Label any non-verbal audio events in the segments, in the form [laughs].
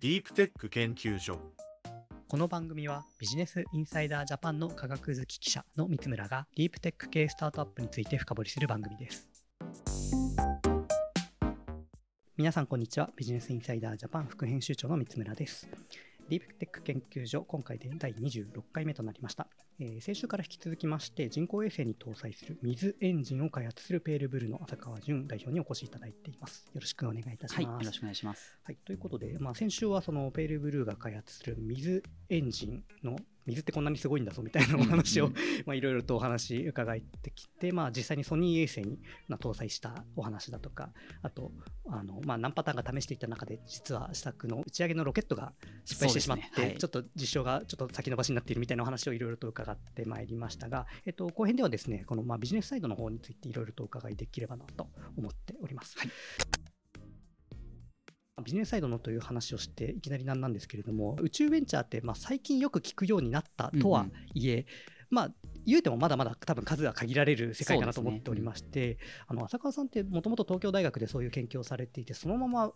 ディープテック研究所この番組はビジネスインサイダージャパンの科学好き記者の三村がディープテック系スタートアップについて深掘りする番組です。皆さんこんにちは。ビジネスインサイダージャパン副編集長の三村です。ディープテック研究所、今回で第26回目となりました。えー先週から引き続きまして、人工衛星に搭載する水エンジンを開発するペールブルーの浅川淳代表にお越しいただいています。よろしくお願いいたします。はい、よろしくお願いします。はい、ということで、まあ、先週はそのペールブルーが開発する水エンジンの水ってこんなにすごいんだぞみたいなお話をいろいろとお話伺ってきて、まあ、実際にソニー衛星にまあ搭載したお話だとかあとあの、まあ、何パターンか試していった中で実は試作の打ち上げのロケットが失敗してしまって、ね。はい。ちょっと実証がちょっと先延ばしになっているみたいなお話をいろいろと伺ってまいりましたが、えっと、後編ではですねこのまあビジネスサイドの方についていろいろとお伺いできればなと思っております。はいビジネスサイドのという話をしていきなりなんなんですけれども宇宙ベンチャーってまあ最近よく聞くようになったとはいえ、まあ言うてもまだまだ多分数が限られる世界かなと思っておりまして、あの浅川さんってもともと東京大学でそういう研究をされていてそのまま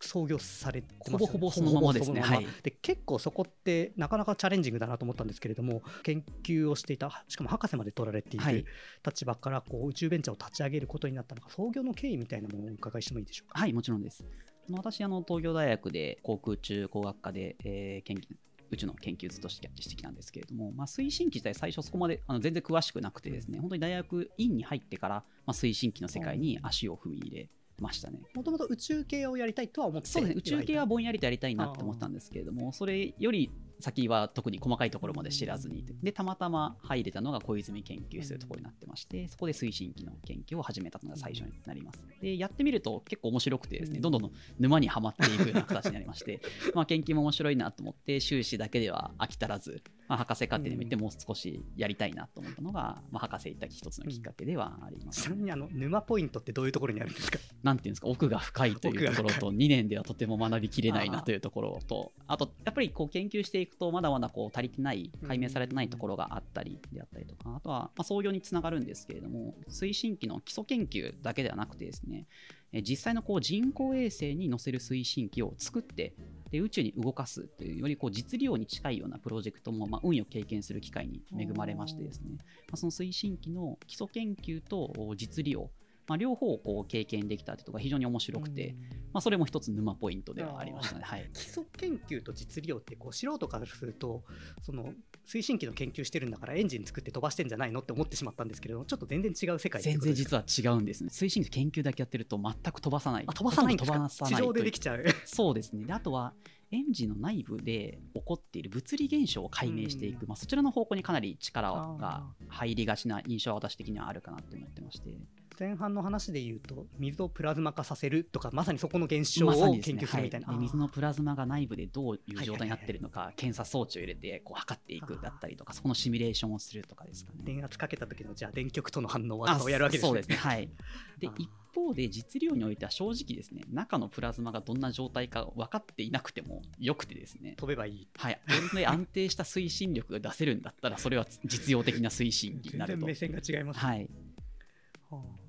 創業されてますほぼほぼそのままですね。はい。で結構そこってなかなかチャレンジングだなと思ったんですけれども研究をしていたしかも博士まで取られていはい。る立場からこう宇宙ベンチャーを立ち上げることになったのか創業の経緯みたいなものをお伺いしてもいいでしょうか？はい、もちろんです。私、あの東京大学で航空宇宙工学科で、えー研究宇宙の研究ずっとしてしてきたんですけれども、まあ、推進機自体、最初そこまであの全然詳しくなくてですね、本当に大学院に入ってから、まあ、推進機の世界に足を踏み入れましたね。もともと宇宙系をやりたいとは思ってそうですね、宇宙系はぼぼんやりとやりたいなって思ったんですけれども、それより先は特に細かいところまで知らずに、で、たまたま入れたのが小泉研究室というところになってまして、そこで推進機の研究を始めたのが最初になります。で、やってみると結構面白くてですね、どんどん沼にはまっていくような形になりまして、[laughs] まあ研究も面白いなと思って、修士だけでは飽き足らず、まあ、博士課程にも行ってもう少しやりたいなと思ったのが、まあ、博士行った一つのきっかけではあります、ちなみにあの沼ポイントってどういうところにあるんですか？なんていうんですか、奥が深いというところと、2年ではとても学びきれないなというところと、あと、やっぱりこう研究していくと、まだまだこう足りてない、解明されてないところがあったりであったりとか、あとは、まあ、創業につながるんですけれども、推進機の基礎研究だけではなくてですね、え実際のこう人工衛星に載せる推進機を作って、で宇宙に動かすというよりこう実利用に近いようなプロジェクトも、まあ、運よく経験する機会に恵まれましてですね、まあ、その推進機の基礎研究と実利用、まあ、両方をこう経験できたというところが非常に面白くて、まあ、それも一つ沼ポイントではありましたね。はい、基礎研究と実利用ってこう素人からするとその推進機の研究してるんだからエンジン作って飛ばしてんじゃないのって思ってしまったんですけれどもちょっと全然違う世界って全然実は違うんですね。推進機研究だけやってると全く飛ばさない。あ飛ばさないんですか？地ど飛ばさないという上でできちゃうそうですね。であとは、エンジンの内部で起こっている物理現象を解明していく、うんまあ、そちらの方向にかなり力があ入りがちな印象は私的にはあるかなって思ってまして。前半の話で言うと水をプラズマ化させるとかまさにそこの現象を研究するみたいな、はい。で水あのプラズマが内部でどういう状態になってるのか、検査装置を入れてこう測っていくだったりとか、そこのシミュレーションをするとかですかね。ー電圧かけた時のじゃあ電極との反応はをやるわけですねそうですね。はい。[laughs] であ、一方で実量においては正直ですね、中のプラズマがどんな状態か分かっていなくてもよくてですね、飛べばいい。はい、本当に安定した推進力が出せるんだったら、それは実用的な推進機になると。目。線が違います、はい、はあ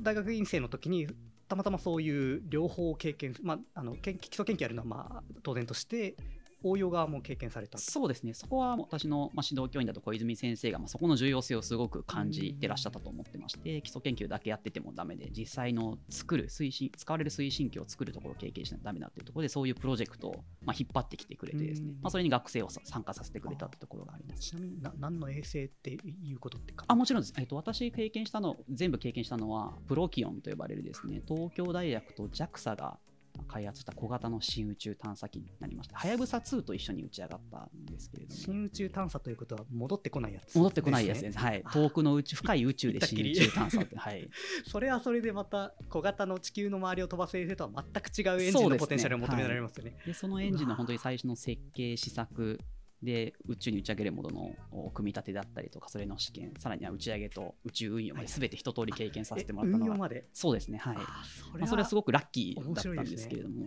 大学院生の時にたまたまそういう両方を経験、まあ、あの基礎研究やるのはまあ当然として応用側も経験されたそうですね、そこは私の、まあ、指導教員だと小泉先生が、まあ、そこの重要性をすごく感じてらっしゃったと思ってまして、基礎研究だけやっててもダメで、実際の作る推進、使われる推進機を作るところを経験しないとダメだっていうところで、そういうプロジェクトを、まあ、引っ張ってきてくれてですねうん、まあ、それに学生をさ参加させてくれたってところがあります。ちなみにな何の衛星っていうことってか？あもちろんです、えっと、私経験したの全部経験したのはプロキオンと呼ばれるですね東京大学と JAXA が開発した小型の新宇宙探査機になりましてはやぶさ2と一緒に打ち上がったんですけれども。新宇宙探査ということは戻ってこないやつ、戻ってこないやつです、はい、あ遠くの宇宙深い宇宙で新宇宙探査って、[laughs] はい、それはそれでまた小型の地球の周りを飛ばす衛星とは全く違うエンジンのポテンシャルを求められますよね。でそのエンジンの本当に最初の設計試作で宇宙に打ち上げるもののお組み立てだったりとかそれの試験さらには打ち上げと宇宙運用まで全て一通り経験させてもらったのがえ運用まで。そうですねはい。あそまあ、それはすごくラッキーだったんですけれども、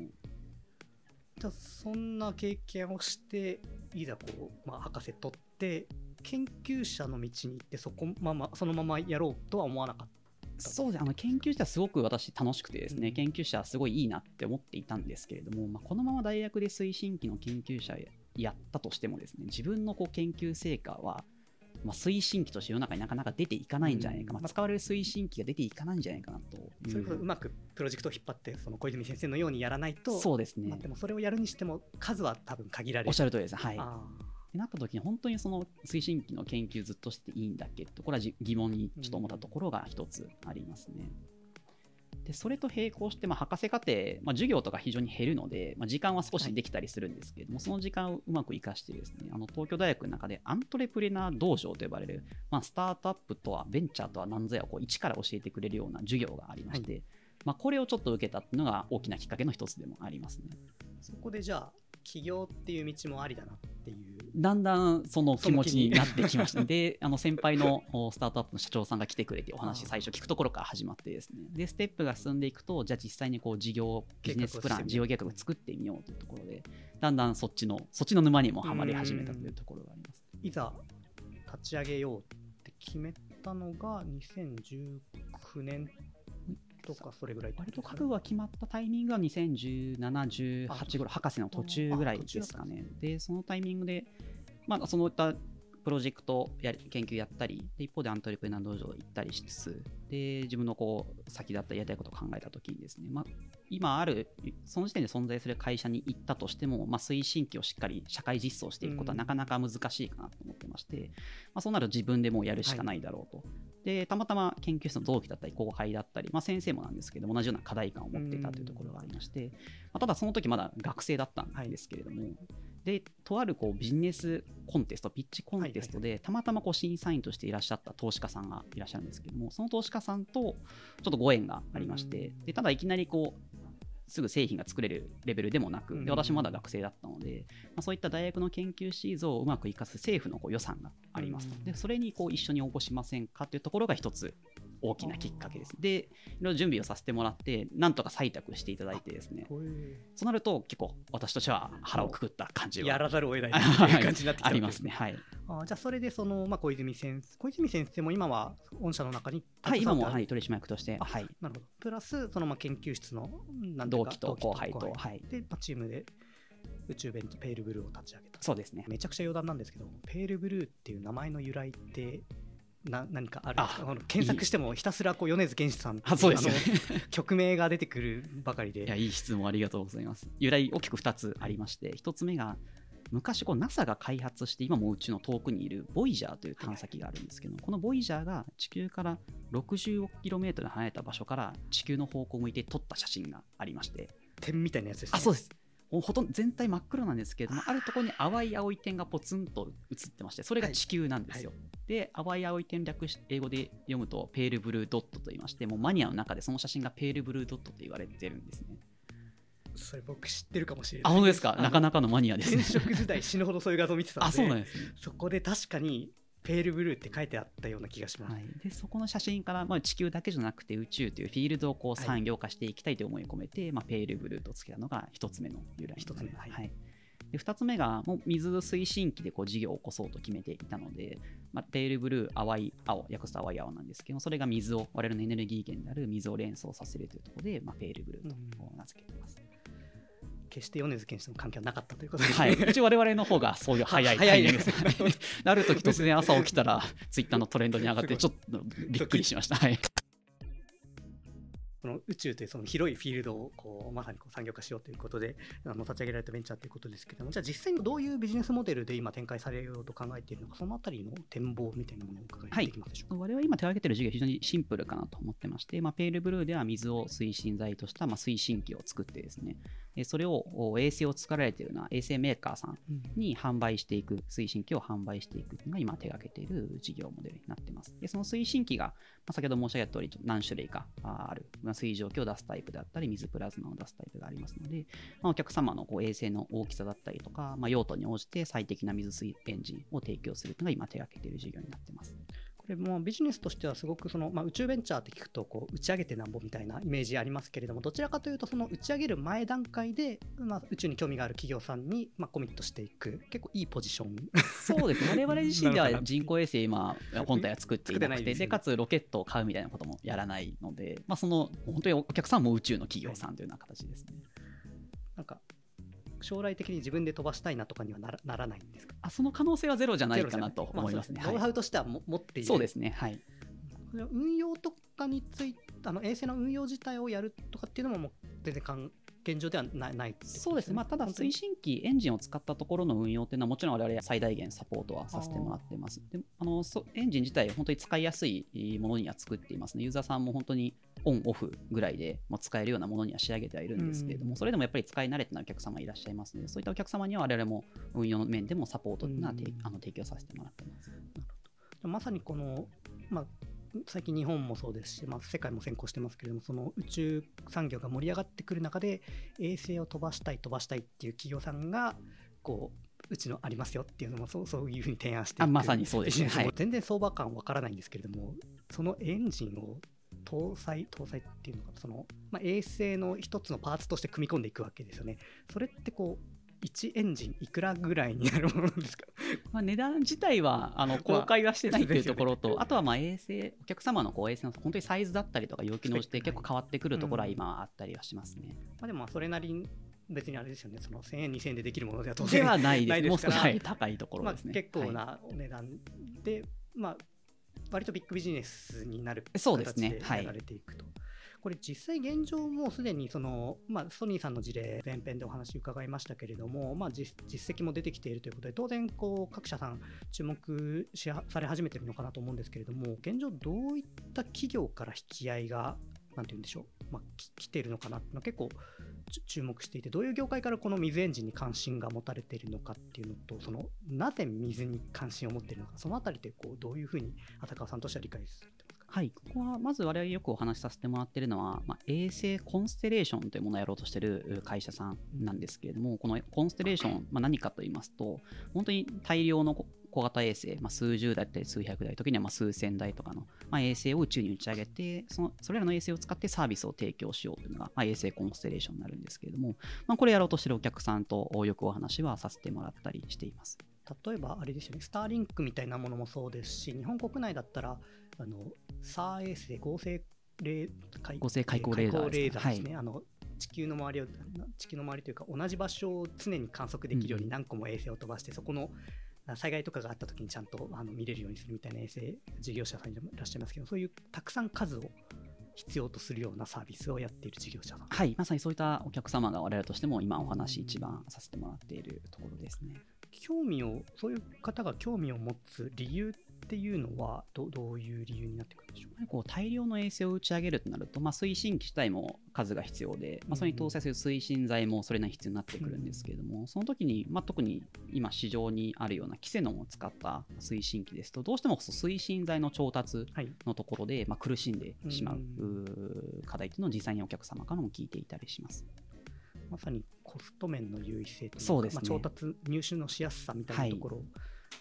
じゃあそんな経験をしていざこう、まあ、博士取って研究者の道に行ってそこままそのままやろうとは思わなかっそうですあの研究してはすごく私楽しくてですね、うん。研究者はすごいいいなって思っていたんですけれども、まあ、このまま大学で推進機の研究者やったとしてもですね自分のこう研究成果は、まあ、推進機として世の中になかなか出ていかないんじゃないか、うん。まあ、使われる推進機が出ていかないんじゃないかなという。それこそうまくプロジェクトを引っ張ってその小泉先生のようにやらないとそうですね。まあ、でもそれをやるにしても数は多分限られる。おっしゃる通りです。はい。あってなった時に本当にその推進機の研究ずっとしていいんだっけとこれはじ疑問にちょっと思ったところが一つありますね。でそれと並行して、まあ、博士課程、まあ、授業とか非常に減るので、まあ、時間は少しできたりするんですけれども、その時間をうまく活かしてですねあの東京大学の中でアントレプレナー道場と呼ばれる、まあ、スタートアップとはベンチャーとは何ぞやをこう一から教えてくれるような授業がありまして、まあ、これをちょっと受けたっていうのが大きなきっかけの一つでもありますね。そこでじゃあ起業っていう道もありだなっていうだんだんその気持ちになってきました。で、あの先輩のおスタートアップの社長さんが来てくれてお話最初聞くところから始まってですね。で、ステップが進んでいくと、じゃあ実際にこう事業、ビジネスプラン、事業計画を作ってみようというところで、だんだんそっちの、そっちの沼にもはまり始めたというところがあります。いざ立ち上げようって決めたのが2019年とかそれぐらい割と覚悟が決まったタイミングが2017、18ぐらい、博士の途中ぐらいですかね。で、そのタイミングで、まあ、その他プロジェクトやり研究やったり、で一方でアントレプレナー道場行ったりしつつ、で自分のこう先だったりやりたいことを考えたときにですね、まあ、今ある、その時点で存在する会社に行ったとしても、まあ、推進機をしっかり社会実装していくことはうんなかなか難しいかなと思ってまして、まあ、そうなると自分でもうやるしかないだろうと。でたまたま研究室の同期だったり後輩だったり、まあ、先生もなんですけど同じような課題感を持っていたというところがありまして、まあ、ただその時まだ学生だったんですけれども、でとあるこうビジネスコンテストピッチコンテストで、たまたまこう審査員としていらっしゃった投資家さんがいらっしゃるんですけどもその投資家さんとちょっとご縁がありまして、でただいきなりこうすぐ製品が作れるレベルでもなく、で私もまだ学生だったので、まあ、そういった大学の研究シーズンをうまく生かす政府のこう予算がありますでそれにこう一緒に応募しませんかというところが一つ大きなきっかけです。で、いろいろ準備をさせてもらって、なんとか採択していただいてですね、そうなると結構私としては腹をくくった感じはやらざるを得ないっていう感じになってきた [laughs] ありますね。はい。あじゃあそれでその、まあ、小泉先生小泉先生も今は御社の中にはい、今も、はい、取締役として、あはい、なるほど。プラスそのまあ研究室の同期と後輩と、はい、で、まあ、チームで宇宙ベンチペールブルーを立ち上げた。そうですね。めちゃくちゃ余談なんですけどペールブルーっていう名前の由来ってな何かあるんですか？検索してもひたすらこう米津玄師さんあそうです。よね [laughs] 曲名が出てくるばかりで。いや、いい質問ありがとうございます。由来大きく2つありまして、1つ目が、昔こう NASA が開発して今も宇宙の遠くにいるボイジャーという探査機があるんですけど、このボイジャーが地球から60億キロメートル離れた場所から地球の方向を向いて撮った写真がありまして、点みたいなやつです、ね、あ、そうです。もうほとんど全体真っ黒なんですけれども、あるところに淡い青い点がポツンと映ってまして、それが地球なんですよ。で、淡い青い点略し英語で読むと、ペールブルードットと言いまして、もうマニアの中でその写真がペールブルードットと言われてるんですね。それ僕知ってるかもしれなあ、い本当ですか？なかなかのマニアですね。転。職時代死ぬほどそういう画像見てたんで。あ、そうなんですね。そこで確かにペールブルーって書いてあったような気がします、はい、でそこの写真から、まあ、地球だけじゃなくて宇宙というフィールドをこうはい産業化していきたいという思いを込めて、まあ、ペールブルーとつけたのが一つ目の由来一つ目はい。はい、で2つ目がもう水推進機でこう事業を起こそうと決めていたので、まあ、ペールブルー淡い青訳すと淡い青なんですけどそれが水を我々のエネルギー源である水を連想させるというところで、まあ、ペールブルーと名付けています、決して米津玄師との関係はなかったということですはね、い、一応我々の方がそういう早いタイミングです。ある時突然朝起きたらツイッターのトレンドに上がってちょっとびっくりしました。はいその宇宙というその広いフィールドをこうまさにこう産業化しようということであの立ち上げられたベンチャーということですけどもじゃあ実際にどういうビジネスモデルで今展開されようと考えているのかそのあたりの展望みたいなものを伺いできますでしょうか、我々今手掛けている事業非常にシンプルかなと思ってまして、まあ、ペールブルーでは水を推進剤とした、まあ、推進機を作ってですね、それをお衛星を作られているような衛星メーカーさんに販売していく、推進機を販売していくというのが今手掛けている事業モデルになっています。でその推進機が、まあ、先ほど申し上げた通り、何種類かあある、まあ、水蒸気を出すタイプであったり、水プラズマを出すタイプがありますので、まあ、お客様のこう衛星の大きさだったりとか、まあ、用途に応じて最適な水水エンジンを提供するというのが今手掛けている事業になっています。これもビジネスとしてはすごくその、まあ、宇宙ベンチャーって聞くとこう打ち上げてなんぼみたいなイメージありますけれどもどちらかというとその打ち上げる前段階で、まあ、宇宙に興味がある企業さんに、まあ、コミットしていく。結構いいポジション。[laughs] そうですね。我々自身では人工衛星今本体は作っていなくてでねでかつロケットを買うみたいなこともやらないので、まあ、その本当にお客さんも宇宙の企業さんというような形ですね。なんか将来的に自分で飛ばしたいなとかにはならならないんですか？あその可能性はゼロじゃないかなと思いますね。ノウハウとしてはも持っているそうですね。はい。運用とかについてあの衛星の運用自体をやるとかっていうのももう全然かん現状ではないないってことそうですね、まあ、ただ推進機、エンジンを使ったところの運用っていうのは、もちろん我々最大限サポートはさせてもらってます。であのそエンジン自体、本当に使いやすいものには作っていますね。ユーザーさんも本当にオン、オフぐらいでもう使えるようなものには仕上げてはいるんですけれども、うん。それでもやっぱり使い慣れてないお客様いらっしゃいますので、そういったお客様には我々も運用の面でもサポートっていうん。あの提供させてもらってます。まさにこの、まあ、最近日本もそうですし、まあ、世界も先行してますけれどもその宇宙産業が盛り上がってくる中で衛星を飛ばしたい飛ばしたいっていう企業さんがこううちのありますよっていうのもそうそういうふうに提案してまさにそうです。ね全然相場感わからないんですけれどもそのエンジンを搭載搭載っていうのかなその、まあ、衛星の一つのパーツとして組み込んでいくわけですよね。それってこう1エンジンいくらぐらいになるものですか？[laughs] まあ、値段自体はあの公開はしてないというところと、あとはまあ衛星、お客様のこう衛星の本当にサイズだったりとか、要求に応じて結構変わってくるところは今あったりはしますね。まあでもまあそれなりに別にあれですよね。その1000円2000円でできるものでは当然ではないです、ないですもう少しはい高いところまあですね。結構はいなお値段で、まあ割とビッグビジネスになる形でやられていくと。これ実際現状もうすでにその、まあ、ソニーさんの事例前編でお話伺いましたけれども、まあ、実実績も出てきているということで当然こう各社さん注目しはされ始めてるのかなと思うんですけれども現状どういった企業から引き合いがなんて言うんでしょう、まあ、き来てるのかなっていうのは結構注目していてどういう業界からこの水エンジンに関心が持たれているのかっていうのとそのなぜ水に関心を持っているのかそのあたりでこうどういうふうに浅川さんとしては理解するはい、ここはまず我々よくお話しさせてもらっているのは、まあ、衛星コンステレーションというものをやろうとしている会社さんなんですけれども、このコンステレーション、まあ、何かと言いますと、本当に大量の小小型衛星、まあ、数十台だったり数百台、時にはまあ数千台とかの、まあ、衛星を宇宙に打ち上げてその、それらの衛星を使ってサービスを提供しようというのが、まあ、衛星コンステレーションになるんですけれども、まあ、これやろうとしているお客さんとよくお話はさせてもらったりしています。例えばあれですよねスターリンクみたいなものもそうですし日本国内だったらあの SAR 衛星合成レー海合成開口レーダーですね。開口レーダーですね、あの地球の周りを地球の周りというか同じ場所を常に観測できるように何個も衛星を飛ばして、そこの災害とかがあった時にちゃんとあの見れるようにするみたいな衛星事業者さんいらっしゃいますけどそういうたくさん数を必要とするようなサービスをやっている事業者さんはい、まさにそういったお客様が我々としても今お話一番させてもらっているところですね。興味をそういう方が興味を持つ理由っていうのはどどういう理由になってくるんでしょう？やはりこう大量の衛星を打ち上げるとなると、まあ、推進機自体も数が必要で、まあ、それに搭載する推進剤もそれなりに必要になってくるんですけれども、その時に、まあ、特に今市場にあるようなキセノンを使った推進機ですとどうしても推進剤の調達はい。のところで、まあ、苦しんでしまうう課題というのを実際にお客様からも聞いていたりします。まさにコスト面の優位性というかそうね。まあ、調達、入手のしやすさみたいなところ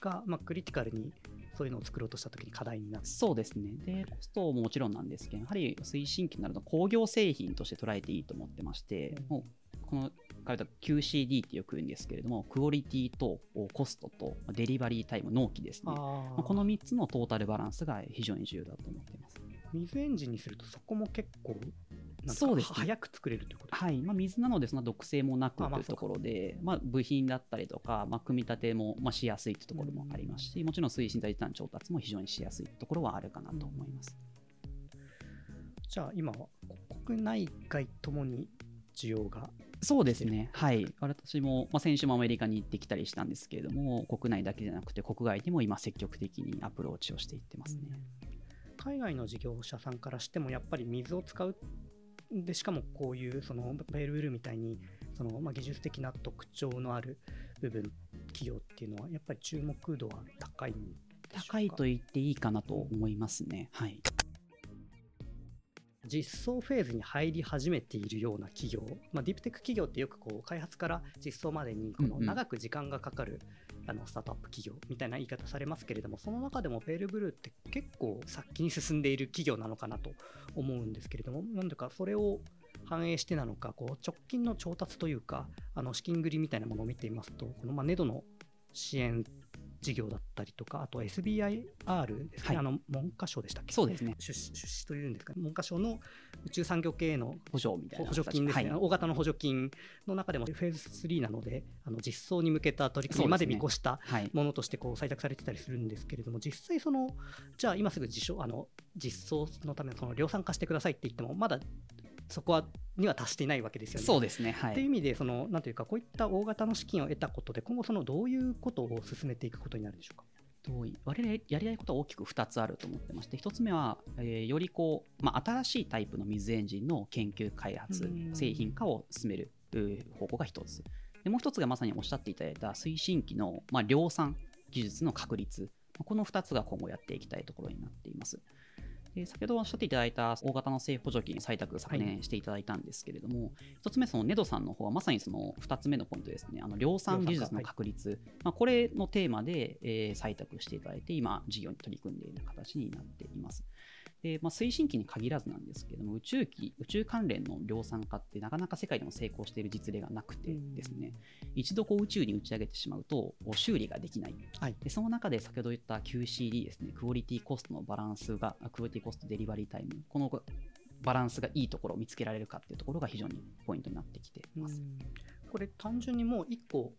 が、まあ、クリティカルにそういうのを作ろうとしたときに課題になる。そうですね。で、コストももちろんなんですけど、やはり推進機になると工業製品として捉えていいと思ってまして、うんもうこの彼ら QCD ってよく言うんですけれども、クオリティとコストとデリバリータイム、納期ですね。まあこの3つのトータルバランスが非常に重要だと思っています。水エンジンにするとそこも結構そうですね。早く作れるということ。ですかはい。まあ、水なのでそんな毒性もなくというところで、まあ、部品だったりとか、まあ、組み立てもまあしやすいというところもありますし、もちろん推進剤自体の調達も非常にしやすいところはあるかなと思います。じゃあ今は国内外ともに需要がそうですね、はい、私も、まあ、先週もアメリカに行ってきたりしたんですけれども、国内だけじゃなくて、国外にも今、積極的にアプローチをしていってますね。海外の事業者さんからしてもやっぱり水を使うでしかもこういうそのペールウールみたいにその、まあ、技術的な特徴のある部分企業っていうのはやっぱり注目度は高い高いと言っていいかなと思いますね。はい。実装フェーズに入り始めているような企業、まあ、ディープテック企業ってよくこう開発から実装までにこの長く時間がかかる、あのスタートアップ企業みたいな言い方されますけれどもその中でもペールブルーって結構先に進んでいる企業なのかなと思うんですけれどもなんでかそれを反映してなのかこう直近の調達というかあの資金繰りみたいなものを見ていますとこのまあネドの支援事業だったりとか、あと SBIR ですね、はい、あの文科省でしたっけ？そうですね。出出資というんですか、文科省の宇宙産業系への補助みたいな補助金ですね、はい、大型の補助金の中でもフェーズ3なので、あの実装に向けた取り組みまで見越したものとしてこう採択されてたりするんですけれども、実際、そのじゃあ今すぐ実証あの実装のためのその量産化してくださいって言っても、まだそこはには達していないわけですよね。そうですね、はい、という意味でその、なんていうか、こういった大型の資金を得たことで、今後、そのどういうことを進めていくことになるんでしょうか？我々やりたいことは大きく2つあると思ってまして1つ目は、えー、よりこう、まあ、新しいタイプの水エンジンの研究開発製品化を進める方向が1つ。でもう1つがまさにおっしゃっていただいた推進機の、まあ、量産技術の確立。この2つが今後やっていきたいところになっていますで先ほどおっしゃっていただいた大型の政府補助金採択昨年していただいたんですけれども、はい、1つ目、そのネドさんの方はまさにその2つ目のポイントですね、あの量産技術の確立、はい、まあ、これのテーマで、えー、採択していただいて、今、事業に取り組んでいる形になっています。で、まあ、推進機に限らずなんですけども、宇宙機、宇宙関連の量産化ってなかなか世界でも成功している実例がなくてですね、一度こう宇宙に打ち上げてしまうと、修理ができない。はい、でその中で先ほど言った QCD ですね、クオリティコストのバランスが、クオリティコストデリバリータイム、このバランスがいいところを見つけられるかっていうところが非常にポイントになってきています。これ単純にもう1個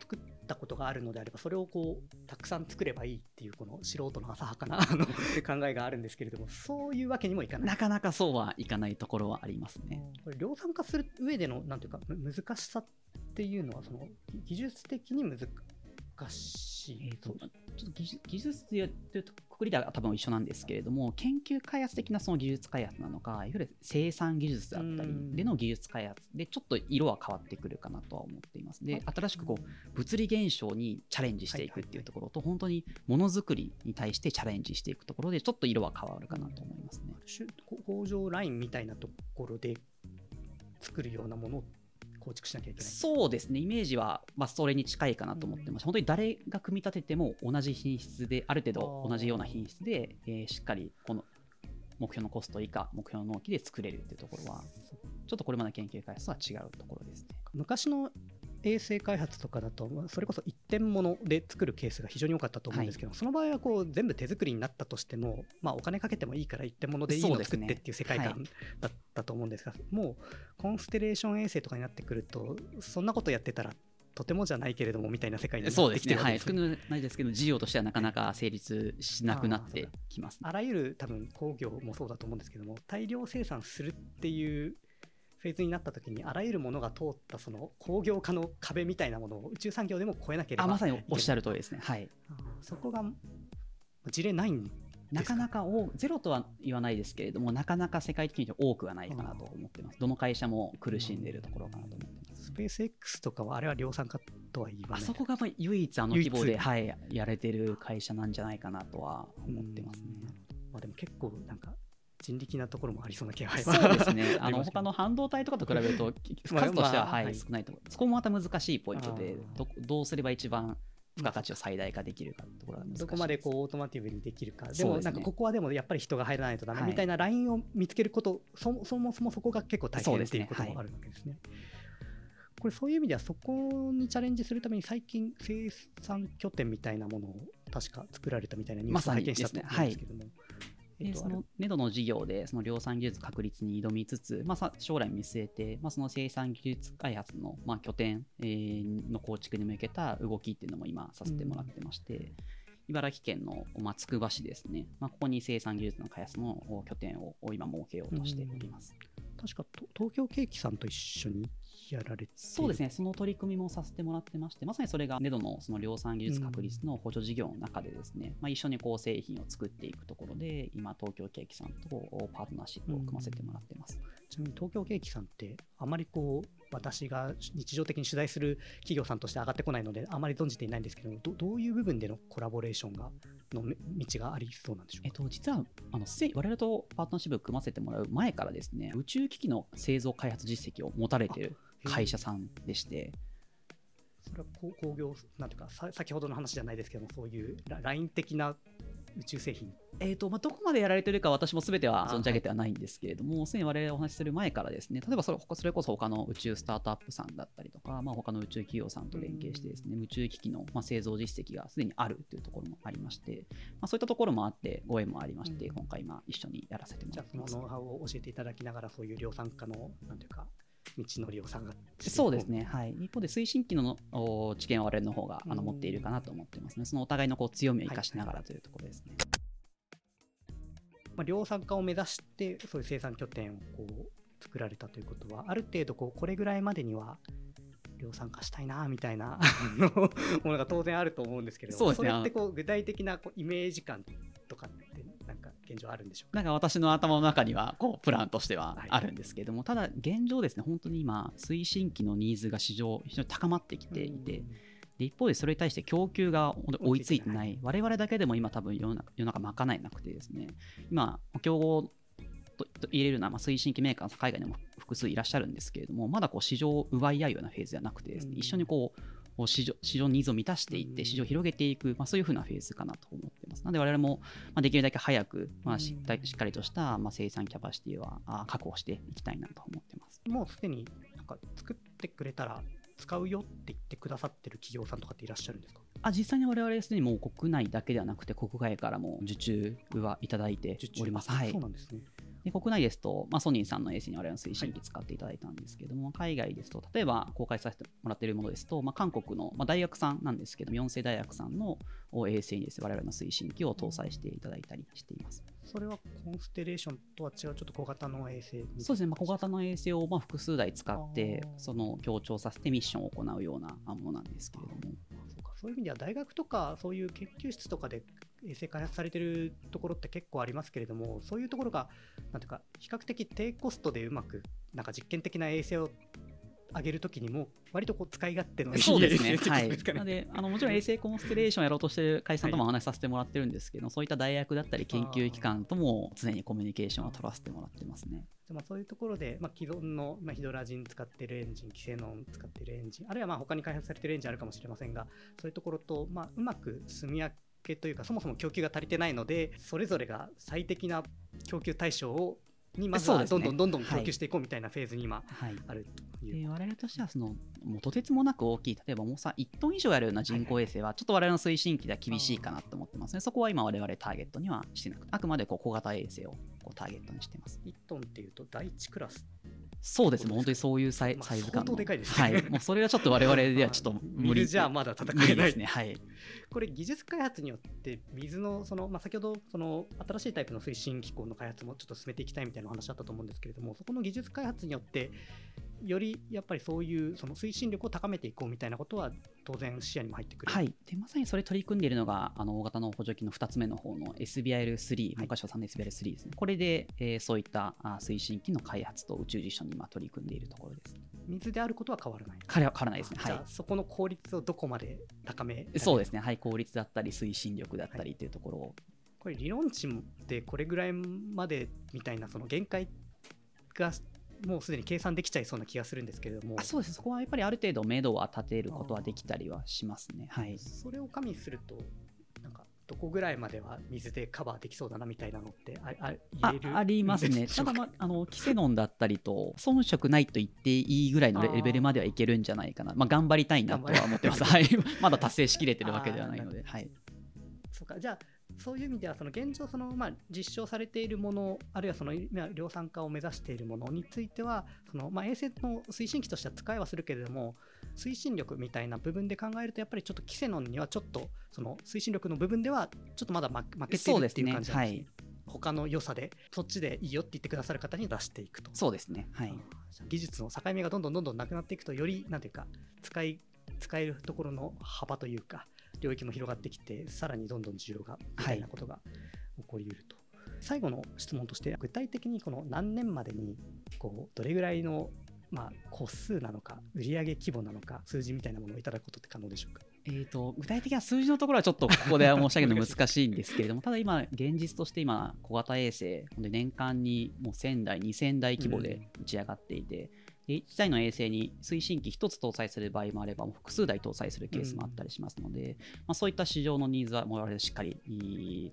作ったことがあるのであればそれをこうたくさん作ればいいっていうこの素人の浅はかな [laughs] 考えがあるんですけれどもそういうわけにもいかない。なかなかそうはいかないところはありますね。これ量産化する上でのなんていうか難しさっていうのはその技術的に難しい、えーと、ちょっと技術で言うとくくりでは多分一緒なんですけれども研究開発的なその技術開発なのかいわゆる生産技術だったりでの技術開発でちょっと色は変わってくるかなとは思っています。で新しくこう物理現象にチャレンジしていくっていうところと本当にものづくりに対してチャレンジしていくところでちょっと色は変わるかなと思いますね。工場ラインみたいなところで作るようなもの構築しなきゃいけない。そうですね、イメージは、まあ、それに近いかなと思ってます、うん、本当に誰が組み立てても同じ品質で、ある程度同じような品質で、えー、しっかりこの目標のコスト以下、目標の納期で作れるっていうところは、ちょっとこれまで研究開発とは違うところですね。昔の衛星開発とかだと、それこそ一点物で作るケースが非常に多かったと思うんですけど、はい、その場合はこう全部手作りになったとしても、まあ、お金かけてもいいから一点物でいいのを作ってっていう世界観だったと思うんですが、すねはい、もうコンステレーション衛星とかになってくると、そんなことやってたら、とてもじゃないけれどもみたいな世界になってきてるわけですね。はい、少ないですけど、事業としてはなかなか成立しなくなってきます、ね、あらゆる多分工業もそうだと思うんですけども、大量生産するっていうフェーズになった時にあらゆるものが通ったその工業化の壁みたいなものを宇宙産業でも超えなければあまさにおっしゃる通りですね。はい、そこが事例ないんなかなかゼロとは言わないですけれども、なかなか世界的に多くはないかなと思ってます。どの会社も苦しんでいるところかなと思ってます。スペース X とかは、あれは量産化とは言いあそこが唯一あの規模で、はい、やれてる会社なんじゃないかなとは思ってますね。まあ、でも結構なんか人力なところもありそうな気配はそうですね。[laughs] あの他の半導体とかと比べると数としては、はい、少ない。と思うそこもまた難しいポイントでどどうすれば一番付加価値を最大化できるかところがどこまでこうオートマティブにできるか。でもなんかここはでもやっぱり人が入らないとダメ。みたい。なラインを見つけること、そそもそもそこが結構大変っていうこともあるわけですね。これそういう意味ではそこにチャレンジするために最近生産拠点みたいなものを確か作られたみたいなニュースを拝見したと思うんですけども、でそのネドの事業でその量産技術確立に挑みつつ、まあ、将来見据えて、まあ、その生産技術開発の、まあ、拠点、えー、の構築に向けた動きっていうのも今させてもらってまして、うん、茨城県の、まあ、つくば市ですね、まあ、ここに生産技術の開発の拠点を今設けようとしております。うん、確か東京ケーキさんと一緒にやられてそうですね、その取り組みもさせてもらってまして、まさにそれがネドのその量産技術確立の補助事業の中でですね、うん、まあ、一緒にこう製品を作っていくところで、今、東京ケーキさんとパートナーシップを組ませてもらってます。うん、ちなみに東京ケーキさんって、あまりこう、私が日常的に取材する企業さんとして上がってこないので、あまり存じていないんですけどど、どういう部分でのコラボレーションがの道がありそうなんでしょうか、えっと、実はあの我々とパートナーシップを組ませてもらう前からですね宇宙機器の製造開発実績を持たれている会社さんでして。それは工工業なんていうかさ先ほどの話じゃないですけどもそういうラライン的な宇宙製品。えーとまあ、どこまでやられてるか私も全ては存じ上げてはないんですけれども、すでに我々お話しする前からですね、例えばそれそれこそ他の宇宙スタートアップさんだったりとか、まあ、他の宇宙企業さんと連携してですね、宇宙機器のまあ製造実績がすでにあるというところもありまして、まあ、そういったところもあって、ご縁もありまして、うん。今回まあ一緒にやらせてもじゃらってます。あそのノウハウを教えていただきながらそういう量産化のなんていうか道のりを探してそうですね、はい、一方で推進機のお知見は我々の方があのうん。持っているかなと思ってますね、そのお互いのこう強みを生かしながらというところですね。まあ、量産化を目指してそういう生産拠点をこう作られたということはある程度こうこれぐらいまでには量産化したいなみたいな [laughs] ものが当然あると思うんですけれどそうですね。れってこう具体的なこうイメージ感とかって現状あるんでしょうか？なんか私の頭の中にはこうプランとしてははい。あるんですけれども、ただ現状ですね本当に今推進機のニーズが市場非常に高まってきていて、で一方でそれに対して供給が本当に追いついてない。我々だけでも今多分世の中世の中賄えなくてですね。今競合とと入れるような、まあ、推進機メーカーの海外にも複数いらっしゃるんですけれどもまだこう市場を奪い合うようなフェーズではなくてですね、うん。一緒にこうこう市場市場ニーズを満たしていって、うん市場を広げていく、まあ、そういうふうなフェーズかなと思ってます。なので、我々も、まあ、できるだけ早く、まあ、しっかりとした、まあ、生産キャパシティはあ確保していきたいなと思ってます。もうすでになんか作ってくれたら使うよって言ってくださってる企業さんとかっていらっしゃるんですか？あ実際に我々すでにもう国内だけではなくて、国外からも受注はいただいております。あはいそうなんですね。で国内ですと、まあ、ソニーさんの AC に我々の推進機使っていただいたんですけども、海外ですと、例えば公開させてもらっているものですと、まあ、韓国の、まあ、大学さんなんですけども、四世大学さんの AC にです、ね、我々の推進機を搭載していただいたりしています。それはコンステレーションとは違うちょっと小型の衛星そうですね、まあ、小型の衛星をまあ複数台使ってその強調させてミッションを行うようなものなんですけれども、そうか。そういう意味では大学とかそういう研究室とかで衛星開発されてるところって結構ありますけれどもそういうところがなんていうか比較的低コストでうまくなんか実験的な衛星を上げるときにも割とこう使い勝手のいいそうですね、はい。ことですかね [laughs] なので、あのもちろん衛星コンステレーションをやろうとしている会社さんともお話しさせてもらってるんですけど、そういった大学だったり研究機関とも常にコミュニケーションを取らせてもらってますね。でまあそういうところで、まあ、既存の、まあ、ヒドラジン使ってるエンジン、キセノン使ってるエンジン、あるいはまあ他に開発されてるエンジンあるかもしれませんが、そういうところと、まあ、うまく住み分けというか、そもそも供給が足りてないので、それぞれが最適な供給対象をにまずはどんどんどんどんはい供給していこうみたいなフェーズに今はい。あるという。で我々としてはその、もうとてつもなく大きい、例えば重さ1トン以上あるような人工衛星は、ちょっと我々の推進機では厳しいかなと思ってますね。そこは今、我々ターゲットにはしてなくて、あくまでこう小型衛星をこうターゲットにしてます。1トンっていうと第1クラス。そうですね、本当にそういうサイ,、まあサイズ感の。相当でかいですねはい。もうそれはちょっと我々ではちょっと無理水じゃまだ戦えないですね。はい。これ技術開発によって水のその、まあ、先ほどその新しいタイプの推進機構の開発もちょっと進めていきたいみたいなお話あったと思うんですけれどもそこの技術開発によってよりやっぱりそういうその推進力を高めていこうみたいなことは当然視野にも入ってくる。はい、でまさにそれ取り組んでいるのが、あの大型の補助金の2つ目の方の SBIL3、文科省さんの SBIL3 ですね。これで、えーそういったあ推進機の開発と宇宙実証に今取り組んでいるところです。水であることは変わらない。彼は変わらないですね。じゃあはそこの効率をどこまで高め？い。そうですね。はい、効率だったり推進力だったりというところを。これ理論値でこれぐらいまでみたいなその限界がもうすでに計算できちゃいそうな気がするんですけれどもあそうです。そこはやっぱりある程度目処は立てることはできたりはしますね。はい。それを加味するとなんかどこぐらいまでは水でカバーできそうだなみたいなのってあああ言える？ありますね。[laughs] ただ、まあ、あのキセノンだったりと、遜色ないと言っていいぐらいのレベルまではいけるんじゃないかな。まあ、頑張りたいなとは思ってます。はい。まだ達成しきれてるわけではないので。はい。そうかじゃあそういう意味ではその現状その、まあ、実証されているものあるいはその今量産化を目指しているものについてはその、まあ、衛星の推進機としては使いはするけれども推進力みたいな部分で考えるとやっぱりちょっとキセノンにはちょっとその推進力の部分ではちょっとまだ負負けてそうですねるっていう感じなんですねはい他の良さでそっちでいいよって言ってくださる方に出していくとそうですね。はい。技術の境目がどんどんどんどんなくなっていくとよりなんていうか使い使えるところの幅というか領域も広がってきてさらにどんどん需要がみたいなことが起こりうると、最後の質問として具体的にこの何年までにこうどれぐらいのまあ、個数なのか、売上規模なのか、数字みたいなものをいただくことって可能でしょうか？えーと、具体的な数字のところはちょっとここで申し上げるの難しいんですけれども、[laughs] ただ今、現実として今、小型衛星、年間にもう1000台、2000台規模で打ち上がっていて、うん、1台の衛星に推進機1つ搭載する場合もあれば、複数台搭載するケースもあったりしますので、うん、まあ、そういった市場のニーズは、我々しっかり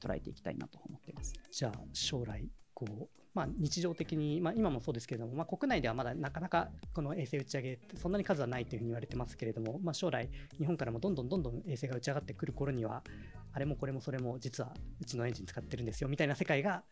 捉えていきたいなと思っています。じゃあ将来こうまあ、日常的に、まあ、今もそうですけれども、まあ、国内ではまだなかなかこの衛星打ち上げってそんなに数はないというふうに言われてますけれども、まあ、将来、日本からもどんどんどんどん衛星が打ち上がってくる頃には、あれもこれもそれも実はうちのエンジン使ってるんですよみたいな世界が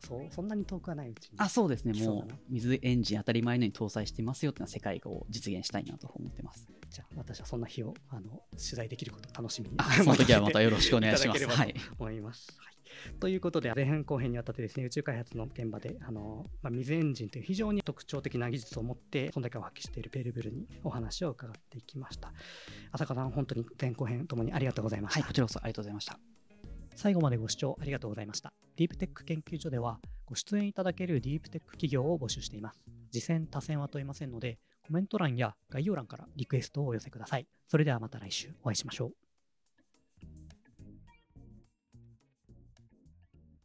そうそんなに遠くはないうちに。あそうですね。もう水エンジン当たり前のように搭載してますよっていう世界を実現したいなと思ってます。じゃあ私はそんな日をあの取材できることを楽しみに [laughs] その時はまたよろしくお願いします。はい、思います、はい。ということで、前編後編にわたってですね、宇宙開発の現場で、あの、まあ、水エンジンという非常に特徴的な技術を持って存在感を発揮しているペルブルにお話を伺っていきました。浅川さん、本当に前後編ともにありがとうございました。はい、こちらこそありがとうございました。最後までご視聴ありがとうございました。ディープテック研究所では、ご出演いただけるディープテック企業を募集しています。次戦多戦は問いませんので、コメント欄や概要欄からリクエストをお寄せください。それではまた来週お会いしましょう。